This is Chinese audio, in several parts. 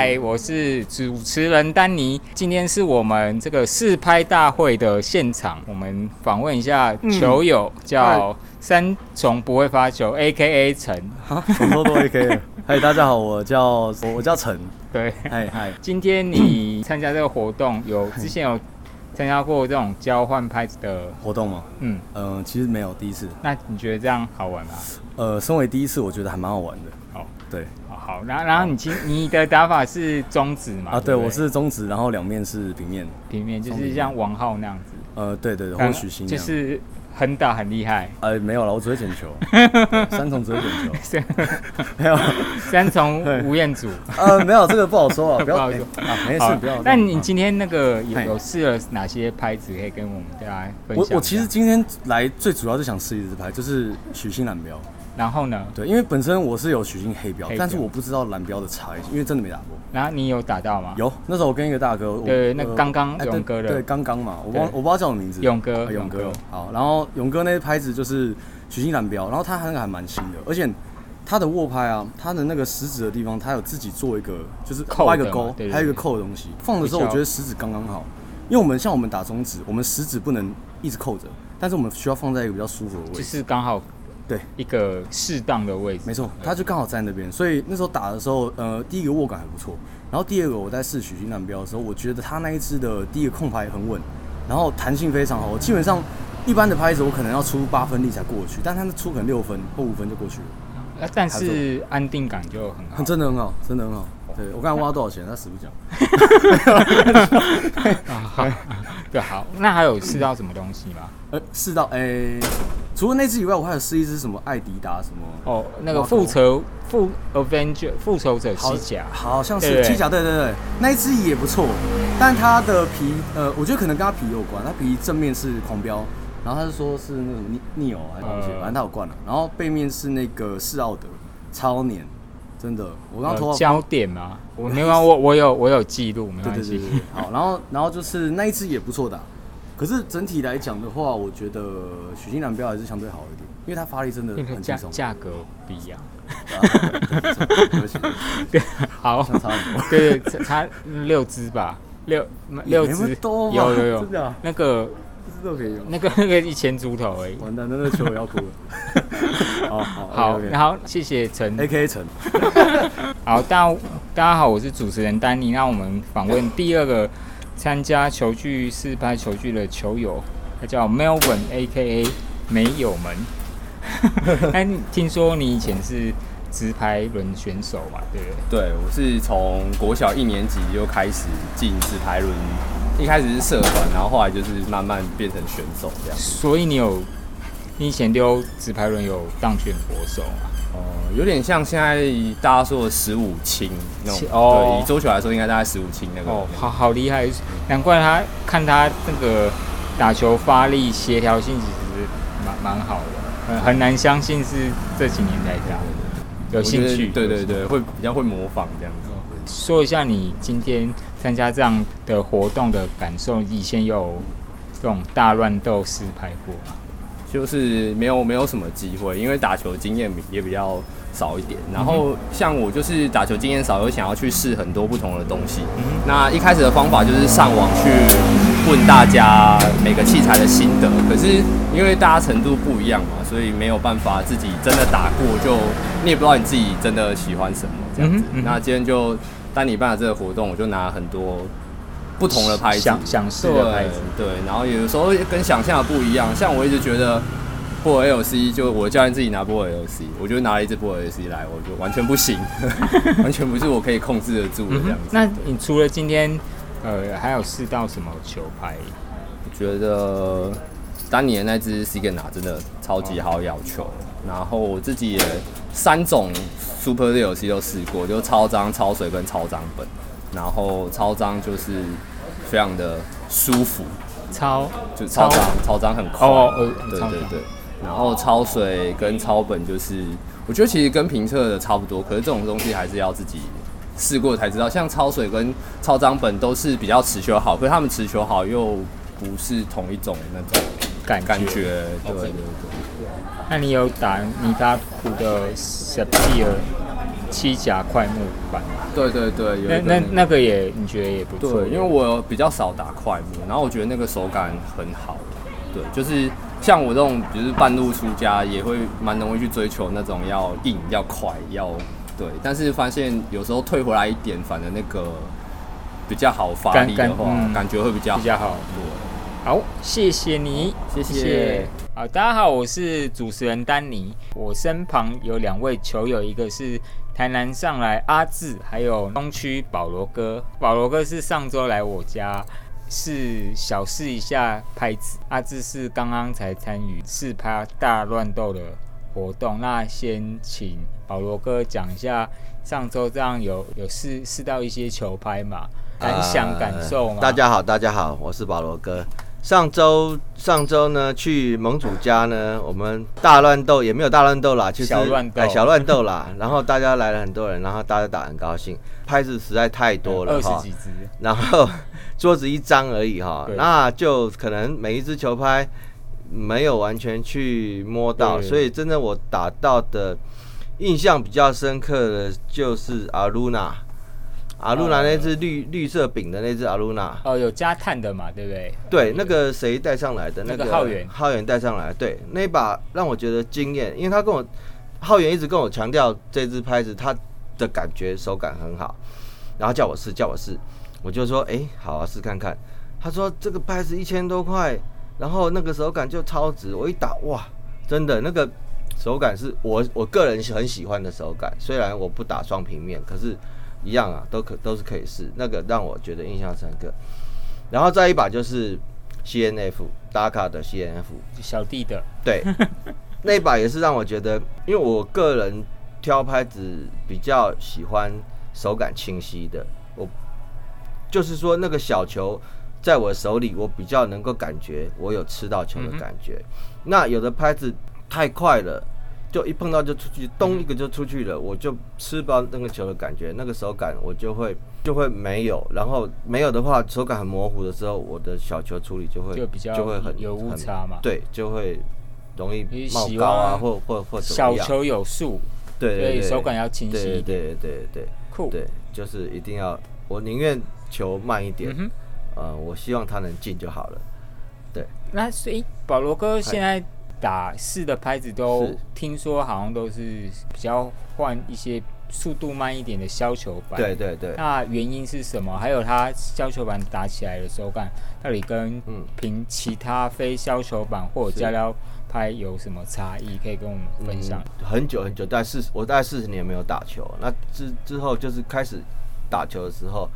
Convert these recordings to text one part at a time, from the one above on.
嗨，我是主持人丹尼。今天是我们这个试拍大会的现场，我们访问一下球友，叫三重不会发球，A K A 陈。啊，什么都 A K。嗨，大家好，我叫我我叫陈。对，嗨嗨。今天你参加这个活动，有之前有参加过这种交换拍子的活动吗？嗯嗯，其实没有，第一次。那你觉得这样好玩吗？呃，身为第一次，我觉得还蛮好玩的。好，对。好，然后然后你今你的打法是中指嘛？啊，对，我是中指，然后两面是平面，平面就是像王浩那样子。呃，对对对，或许新就是很打很厉害。呃，没有了，我只会捡球，三重只会捡球，没有三重吴彦祖。呃，没有这个不好说啊，不要说啊，没事，不要。但你今天那个有有试了哪些拍子可以跟我们大家分享？我我其实今天来最主要是想试一支拍，就是许昕蓝标。然后呢？对，因为本身我是有许昕黑标，但是我不知道蓝标的差异，因为真的没打过。然后你有打到吗？有，那时候我跟一个大哥，对，那刚刚勇哥的，对，刚刚嘛，我忘我不知道叫什么名字，勇哥，勇哥。好，然后勇哥那拍子就是许昕蓝标，然后他那个还蛮新的，而且他的握拍啊，他的那个食指的地方，他有自己做一个，就是挖一个钩，还有一个扣的东西。放的时候我觉得食指刚刚好，因为我们像我们打中指，我们食指不能一直扣着，但是我们需要放在一个比较舒服的位置，就是刚好。对，一个适当的位置，没错，他就刚好在那边，所以那时候打的时候，呃，第一个握感还不错，然后第二个我在试许昕南标的时候，我觉得他那一支的第一个控拍很稳，然后弹性非常好，基本上一般的拍子我可能要出八分力才过去，但他那出可能六分或五分就过去了，那但是安定感就很好，真的很好，真的很好。对我刚才挖多少钱，他死不讲。好，对，好，那还有试到什么东西吗？呃，试到，诶，除了那只以外，我还有试一只什么艾迪达什么？哦，那个复仇复 Avenger 复仇者机甲，好像是机甲，对对对，那一只也不错，但它的皮，呃，我觉得可能跟它皮有关，它皮正面是狂飙，然后他是说是那种逆逆偶还是东西，反正它有灌了，然后背面是那个世奥德超黏。真的，我刚头发焦点 吗？我没有，我我有我有记录，没关系。好，然后然后就是那一只也不错的，可是整体来讲的话，我觉得许金蓝标还是相对好一点，因为它发力真的很轻松，价格不一样。对，好，对对，差六只吧，六六只，有有有，那个。那个那个一千猪头哎，完蛋，那个球要哭了。好 好，然后谢谢陈，A K 陈。好，大家大家好，我是主持人丹尼。那我们访问第二个参加球具试拍球具的球友，他叫 Melvin A K A 没有门。哎，听说你以前是直排轮选手嘛？对不对？对，我是从国小一年级就开始进直排轮。一开始是社团，然后后来就是慢慢变成选手这样。所以你有，你以前丢纸牌轮有当选国手吗？哦，有点像现在大家说的十五轻那种。哦。对，以周球来说，应该大概十五轻那个。哦，好好厉害，难怪他看他那个打球发力、协调性其实蛮蛮好的，很很难相信是这几年在打。有兴趣？对对对，会比较会模仿这样子。说一下你今天。参加这样的活动的感受，以前有这种大乱斗试拍过吗？就是没有没有什么机会，因为打球经验也比较少一点。然后像我就是打球经验少，又想要去试很多不同的东西。那一开始的方法就是上网去问大家每个器材的心得，可是因为大家程度不一样嘛，所以没有办法自己真的打过，就你也不知道你自己真的喜欢什么这样子。那今天就。当你办了这个活动，我就拿很多不同的拍子，想想试的拍子，对。然后有的时候跟想象的不一样，像我一直觉得波尔 LC，就我教练自己拿波尔 LC，我就拿了一支波尔 LC 来，我就完全不行，完全不是我可以控制得住的这样子。那你除了今天，呃，还有试到什么球拍？我觉得当年那支 C 跟拿真的超级好咬球，然后我自己也三种。Super 六 C 都试过，就超张、超水跟超张本，然后超张就是非常的舒服，超就超张，超张很快，对对对，然后超水跟超本就是，我觉得其实跟评测的差不多，可是这种东西还是要自己试过才知道。像超水跟超张本都是比较持球好，可是他们持球好又不是同一种那种感感觉，对对对。那你有打你打普的 e p i r 七甲快木板。对对对，那那那个也你觉得也不错，因为我比较少打快木，然后我觉得那个手感很好。对，就是像我这种，就是半路出家，也会蛮容易去追求那种要硬、要快、要对。但是发现有时候退回来一点，反正那个比较好发力的话，感觉会比较比较好。对，好，谢谢你，谢谢。好，大家好，我是主持人丹尼，我身旁有两位球友，一个是台南上来阿志，还有东区保罗哥。保罗哥是上周来我家。是小试一下拍子，阿志是刚刚才参与试拍大乱斗的活动。那先请保罗哥讲一下上周这样有有试试到一些球拍嘛，感想感受吗？大家好，大家好，我是保罗哥。上周上周呢去盟主家呢，我们大乱斗也没有大乱斗啦，就是小乱斗，小乱斗啦。然后大家来了很多人，然后大家打很高兴，拍子实在太多了哈，二十几支，然后桌子一张而已哈，那就可能每一只球拍没有完全去摸到，所以真的我打到的印象比较深刻的就是阿露娜。阿露娜那只绿绿色饼的那只阿露娜哦，有加碳的嘛，对不对？对，那个谁带上来的？那个浩源，浩源带上来。对，那把让我觉得惊艳，因为他跟我浩源一直跟我强调这只拍子，他的感觉手感很好，然后叫我试，叫我试，我就说，哎，好啊，试看看。他说这个拍子一千多块，然后那个手感就超值。我一打，哇，真的那个手感是我我个人很喜欢的手感。虽然我不打双平面，可是。一样啊，都可都是可以试，那个让我觉得印象深刻。然后再一把就是 C N F 打卡的 C N F 小弟的，对，那一把也是让我觉得，因为我个人挑拍子比较喜欢手感清晰的，我就是说那个小球在我手里，我比较能够感觉我有吃到球的感觉。那有的拍子太快了。就一碰到就出去，咚一个就出去了，我就吃不到那个球的感觉，那个手感我就会就会没有，然后没有的话，手感很模糊的时候，我的小球处理就会就比较就会很有误差嘛，对，就会容易冒高啊，或或或小球有数，对，所以手感要清晰，对对对对，酷，对，就是一定要，我宁愿球慢一点，呃，我希望它能进就好了，对。那所以保罗哥现在。打四的拍子都听说好像都是比较换一些速度慢一点的削球板。对对对。那原因是什么？还有它削球板打起来的手感到底跟凭其他非削球板或者加料拍有什么差异？可以跟我们分享。很久很久，大概四我大概四十年没有打球，那之之后就是开始打球的时候。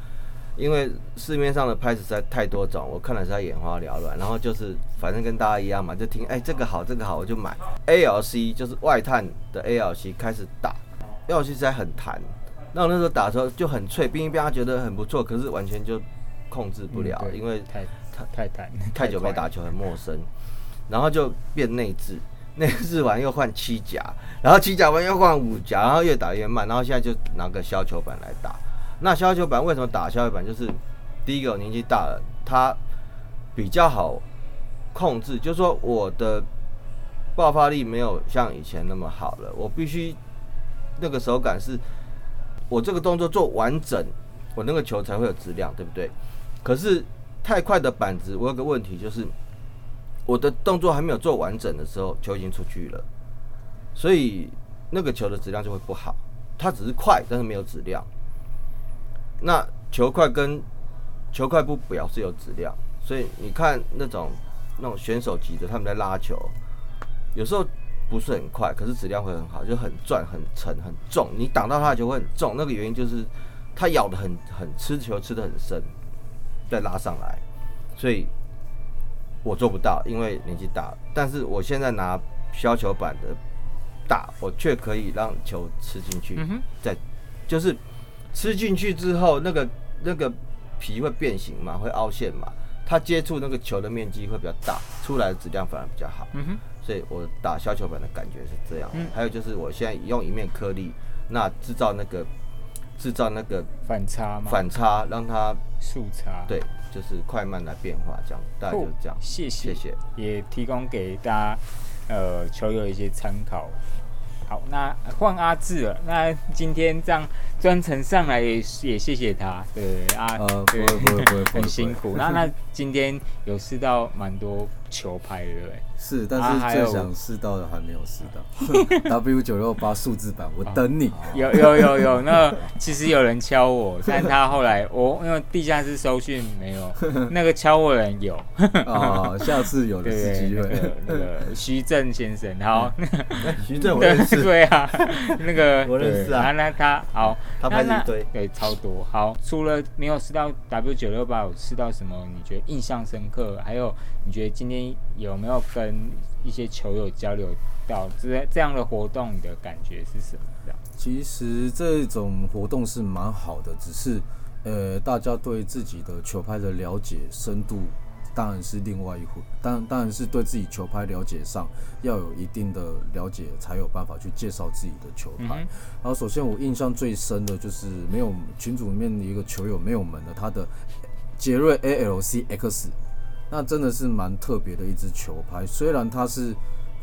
因为市面上的拍子实在太多种，我看了实在眼花缭乱。然后就是反正跟大家一样嘛，就听哎这个好这个好我就买。ALC 就是外探的 ALC 开始打，ALC 实在很弹。那我那时候打的时候就很脆，冰一冰他觉得很不错，可是完全就控制不了，因为太 太太久没打球很陌生。然后就变内置，内置完又换七甲，然后七甲完又换五甲，然后越打越慢。然后现在就拿个削球板来打。那削球板为什么打削球板？就是第一个我年纪大了，它比较好控制。就是说我的爆发力没有像以前那么好了，我必须那个手感是，我这个动作做完整，我那个球才会有质量，对不对？可是太快的板子，我有个问题就是，我的动作还没有做完整的时候，球已经出去了，所以那个球的质量就会不好。它只是快，但是没有质量。那球快跟球快不表示有质量，所以你看那种那种选手级的，他们在拉球，有时候不是很快，可是质量会很好，就很转、很沉、很重。你挡到他的球会很重，那个原因就是他咬的很很吃球吃的很深，再拉上来。所以我做不到，因为年纪大。但是我现在拿削球板的大，我却可以让球吃进去，再就是。吃进去之后，那个那个皮会变形嘛，会凹陷嘛，它接触那个球的面积会比较大，出来的质量反而比较好。嗯哼，所以我打削球板的感觉是这样。嗯，还有就是我现在用一面颗粒，那制造那个制造那个反差嘛，反差让它速差。对，就是快慢来变化这样，大概就是这样。谢谢谢谢，也提供给大家呃球友一些参考。好，那换阿志了。那今天这样专程上来也也谢谢他，对啊，呃，不会不会不会，很辛苦。那那今天有试到蛮多球拍，对不对？是，但是最想试到的还没有试到。W 九六八数字版，我等你。有有有有，那其实有人敲我，但他后来我因为地下室收讯没有，那个敲我人有。哦，下次有的是机会。那个徐正先生，好。徐正我认识。对啊，那个我认识啊。那他好，他拍一堆，对，超多。好，除了没有试到 W 九六八，有试到什么？你觉得印象深刻？还有，你觉得今天有没有跟？一些球友交流到这这样的活动，你的感觉是什么？这样，其实这种活动是蛮好的，只是呃，大家对自己的球拍的了解深度当然是另外一回，当当然是对自己球拍了解上要有一定的了解，才有办法去介绍自己的球拍。然后，首先我印象最深的就是没有群组里面的一个球友没有门的，他的杰瑞 ALC X。那真的是蛮特别的一支球拍，虽然它是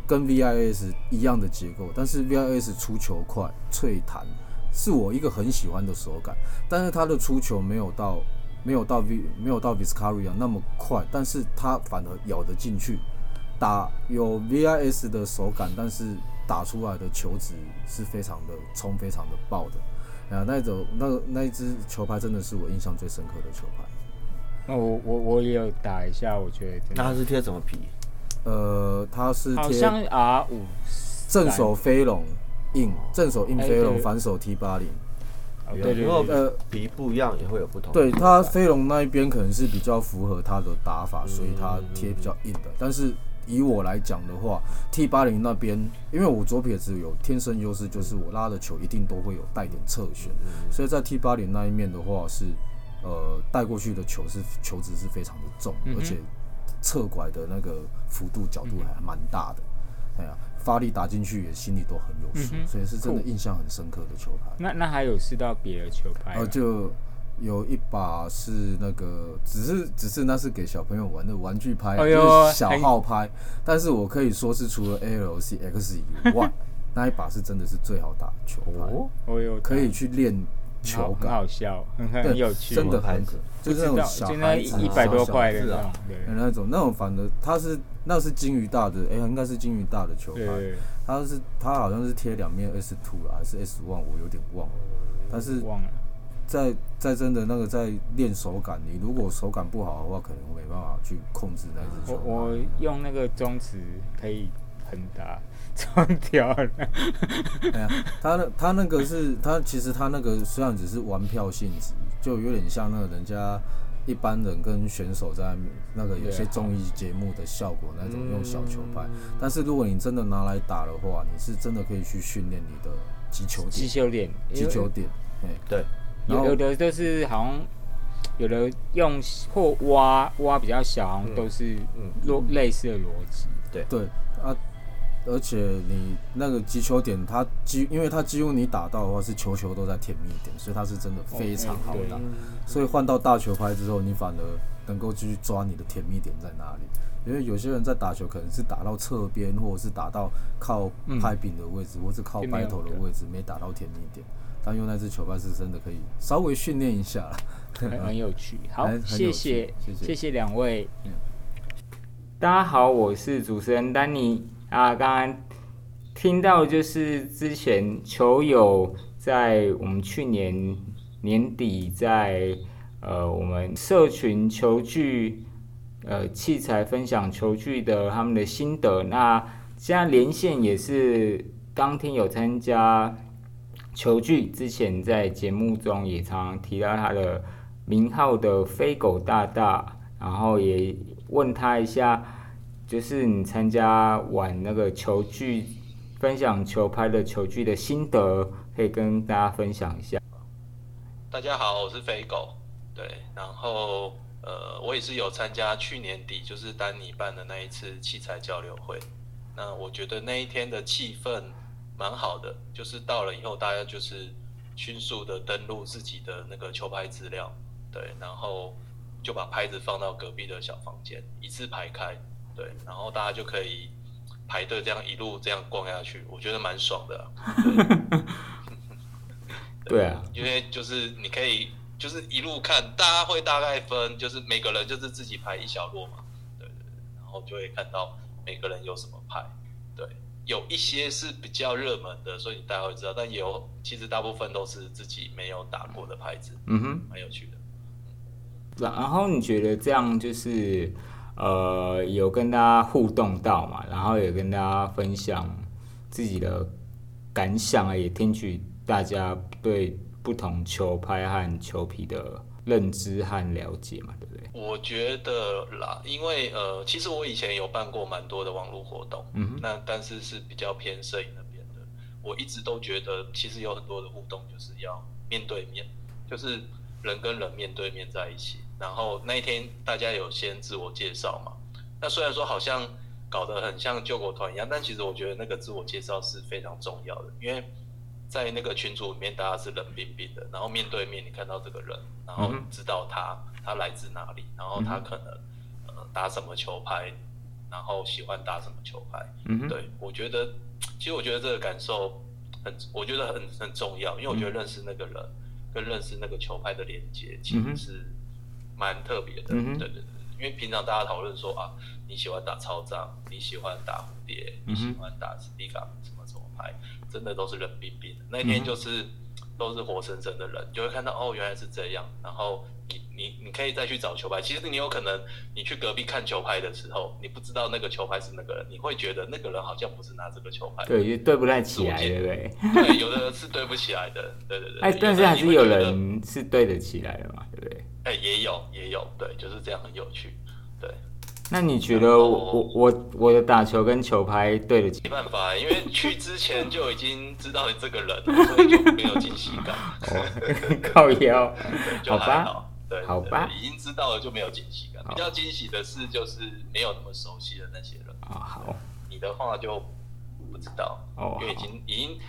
跟 VIS 一样的结构，但是 VIS 出球快、脆弹，是我一个很喜欢的手感。但是它的出球没有到没有到 V 没有到 Viscaria 那么快，但是它反而咬得进去，打有 VIS 的手感，但是打出来的球质是非常的冲、非常的爆的。啊，那种那那一支球拍真的是我印象最深刻的球拍。那我我我也有打一下，我觉得。那它是贴什么皮？呃，它是好像 R 五正手飞龙硬，正手硬飞龙，反手 T 八零。对对对。呃，皮不一样也会有不同。对它飞龙那一边可能是比较符合它的打法，所以它贴比较硬的。但是以我来讲的话，T 八零那边，因为我左撇子有天生优势，就是我拉的球一定都会有带点侧旋，所以在 T 八零那一面的话是。呃，带过去的球是球值是非常的重，而且侧拐的那个幅度角度还蛮大的，哎呀，发力打进去也心里都很有数，所以是真的印象很深刻的球拍。那那还有试到别的球拍？哦，就有一把是那个，只是只是那是给小朋友玩的玩具拍，就是小号拍。但是我可以说是除了 ALC X 以外，那一把是真的是最好打球拍。可以去练。球感。很好笑，很很有趣，真的很可，就是那种小孩子一百多块的那种，那种那种反正它是那是金鱼大的，哎，应该是金鱼大的球拍，它是它好像是贴两面 S two 了，还是 S one，我有点忘了，但是忘了，在在真的那个在练手感，你如果手感不好的话，可能没办法去控制那只球。我我用那个中指可以很大。装掉了。哎呀，他那他那个是他其实他那个虽然只是玩票性质，就有点像那个人家一般人跟选手在那个有些综艺节目的效果那种用小球拍。但是如果你真的拿来打的话，你是真的可以去训练你的击球点。击球点，击球点。哎，对。有有的就是好像有的用或挖挖比较小，都是逻类似的逻辑。对对啊。而且你那个击球点，它几，因为它几乎你打到的话是球球都在甜蜜点，所以它是真的非常好打。所以换到大球拍之后，你反而能够去抓你的甜蜜点在哪里。因为有些人在打球可能是打到侧边，或者是打到靠拍柄的位置，或是靠掰头的位置，没打到甜蜜点。但用那只球拍是真的可以稍微训练一下，很有趣。好，谢谢谢谢两位。大家好，我是主持人丹尼。啊，刚刚听到就是之前球友在我们去年年底在呃我们社群球具呃器材分享球具的他们的心得。那现在连线也是当天有参加球具，之前在节目中也常常提到他的名号的飞狗大大，然后也问他一下。就是你参加玩那个球具，分享球拍的球具的心得，可以跟大家分享一下。大家好，我是飞狗，对，然后呃，我也是有参加去年底就是丹尼办的那一次器材交流会。那我觉得那一天的气氛蛮好的，就是到了以后大家就是迅速的登录自己的那个球拍资料，对，然后就把拍子放到隔壁的小房间，一字排开。对，然后大家就可以排队这样一路这样逛下去，我觉得蛮爽的。对啊，因为就是你可以就是一路看，大家会大概分，就是每个人就是自己排一小摞嘛，对对对，然后就会看到每个人有什么牌，对，有一些是比较热门的，所以你大家会知道，但也有其实大部分都是自己没有打过的牌子，嗯哼，蛮有趣的。然后你觉得这样就是呃有跟大家互动到嘛，然后也跟大家分享自己的感想啊，也听取。大家对不同球拍和球皮的认知和了解嘛，对不对？我觉得啦，因为呃，其实我以前有办过蛮多的网络活动，嗯，那但是是比较偏摄影那边的。我一直都觉得，其实有很多的互动就是要面对面，就是人跟人面对面在一起。然后那一天大家有先自我介绍嘛？那虽然说好像搞得很像救国团一样，但其实我觉得那个自我介绍是非常重要的，因为。在那个群组里面，大家是冷冰冰的，然后面对面，你看到这个人，然后知道他他来自哪里，然后他可能呃打什么球拍，然后喜欢打什么球拍。嗯对我觉得，其实我觉得这个感受很，我觉得很很重要，因为我觉得认识那个人跟认识那个球拍的连接其实是蛮特别的。对对对，因为平常大家讨论说啊，你喜欢打超张，你喜欢打蝴蝶，你喜欢打斯蒂卡什么什么牌。真的都是冷冰冰的，那天就是都是活生生的人，就会看到哦，原来是这样。然后你你你可以再去找球拍，其实你有可能你去隔壁看球拍的时候，你不知道那个球拍是那个人，你会觉得那个人好像不是拿这个球拍，对，对不太起来，对不对？对，有的人是对不起来的，对对对。哎，但是还是有人是对得起来的嘛，对不对？哎，也有也有，对，就是这样，很有趣，对。那你觉得我我我的打球跟球拍对得起？没办法，因为去之前就已经知道你这个人，所以就没有惊喜感。靠腰，好吧，对，好吧，已经知道了就没有惊喜感。比较惊喜的是，就是没有那么熟悉的那些人。啊，好，你的话就不知道哦，因为已经已经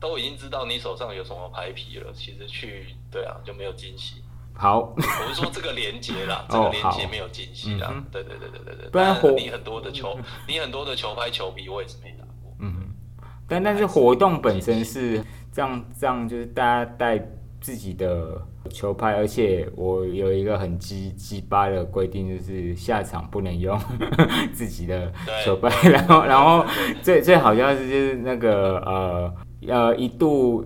都已经知道你手上有什么牌皮了。其实去对啊，就没有惊喜。好，我是说这个连接啦，这个连接没有惊喜啦。对对对对对对。不然你很多的球，你很多的球拍球皮，我也是没打过。嗯，但但是活动本身是这样这样，就是大家带自己的球拍，而且我有一个很鸡鸡巴的规定，就是下场不能用 自己的球拍，然后然后最最好笑是就是那个呃呃一度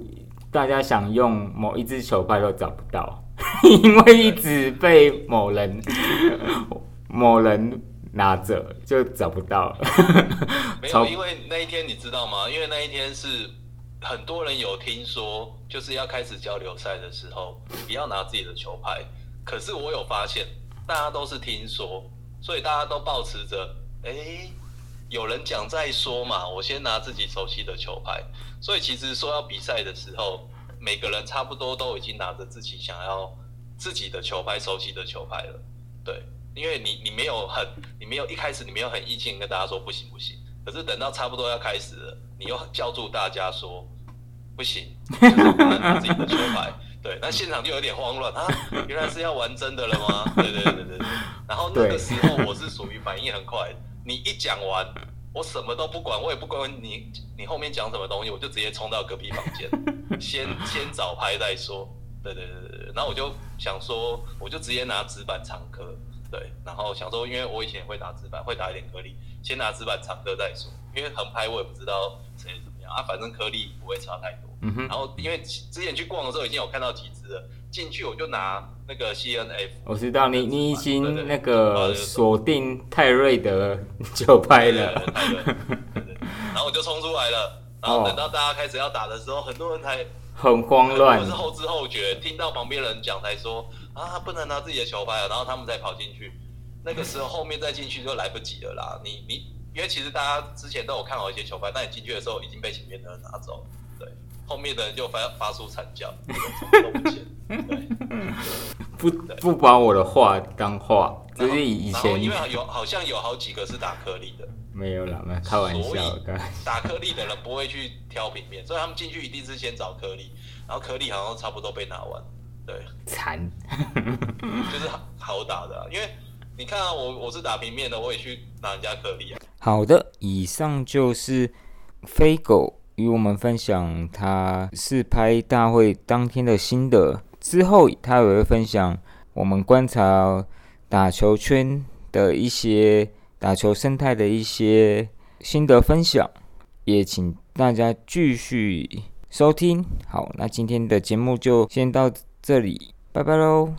大家想用某一支球拍都找不到。因为一直被某人某人拿着，就找不到了。没有，因为那一天你知道吗？因为那一天是很多人有听说，就是要开始交流赛的时候，不要拿自己的球拍。可是我有发现，大家都是听说，所以大家都保持着，哎，有人讲再说嘛，我先拿自己熟悉的球拍。所以其实说要比赛的时候。每个人差不多都已经拿着自己想要自己的球拍、熟悉的球拍了，对，因为你你没有很，你没有一开始你没有很意气跟大家说不行不行，可是等到差不多要开始了，你又叫住大家说不行，就是不能拿自己的球拍，对，那现场就有点慌乱啊，原来是要玩真的了吗？对对对对对，然后那个时候我是属于反应很快，你一讲完。我什么都不管，我也不管你你后面讲什么东西，我就直接冲到隔壁房间，先先找拍再说。对对对对对，然后我就想说，我就直接拿纸板唱歌，对，然后想说，因为我以前也会打纸板，会打一点颗粒，先拿纸板唱歌再说，因为横拍我也不知道谁样啊，反正颗粒不会差太多。嗯哼。然后因为之前去逛的时候已经有看到几只了。进去我就拿那个 C N F，我知道你你已经那个锁定泰瑞德就拍了，然后我就冲出来了，然后等到大家开始要打的时候，很多人才很慌乱，我是后知后觉，听到旁边人讲才说啊不能拿自己的球拍了，然后他们才跑进去，那个时候后面再进去就来不及了啦，你你因为其实大家之前都有看好一些球拍，但你进去的时候已经被前面的人拿走了，对，后面的人就发发出惨叫，都不见。不不把我的话当话，就是以前因为有好像有好几个是打颗粒的，没有啦，没开玩笑。打颗粒的人不会去挑平面，所以他们进去一定是先找颗粒，然后颗粒好像差不多被拿完，对，惨，就是好打的，因为你看啊，我我是打平面的，我也去拿人家颗粒啊。好的，以上就是飞狗与我们分享他试拍大会当天的心得。之后他也会分享我们观察打球圈的一些打球生态的一些心得分享，也请大家继续收听。好，那今天的节目就先到这里，拜拜喽。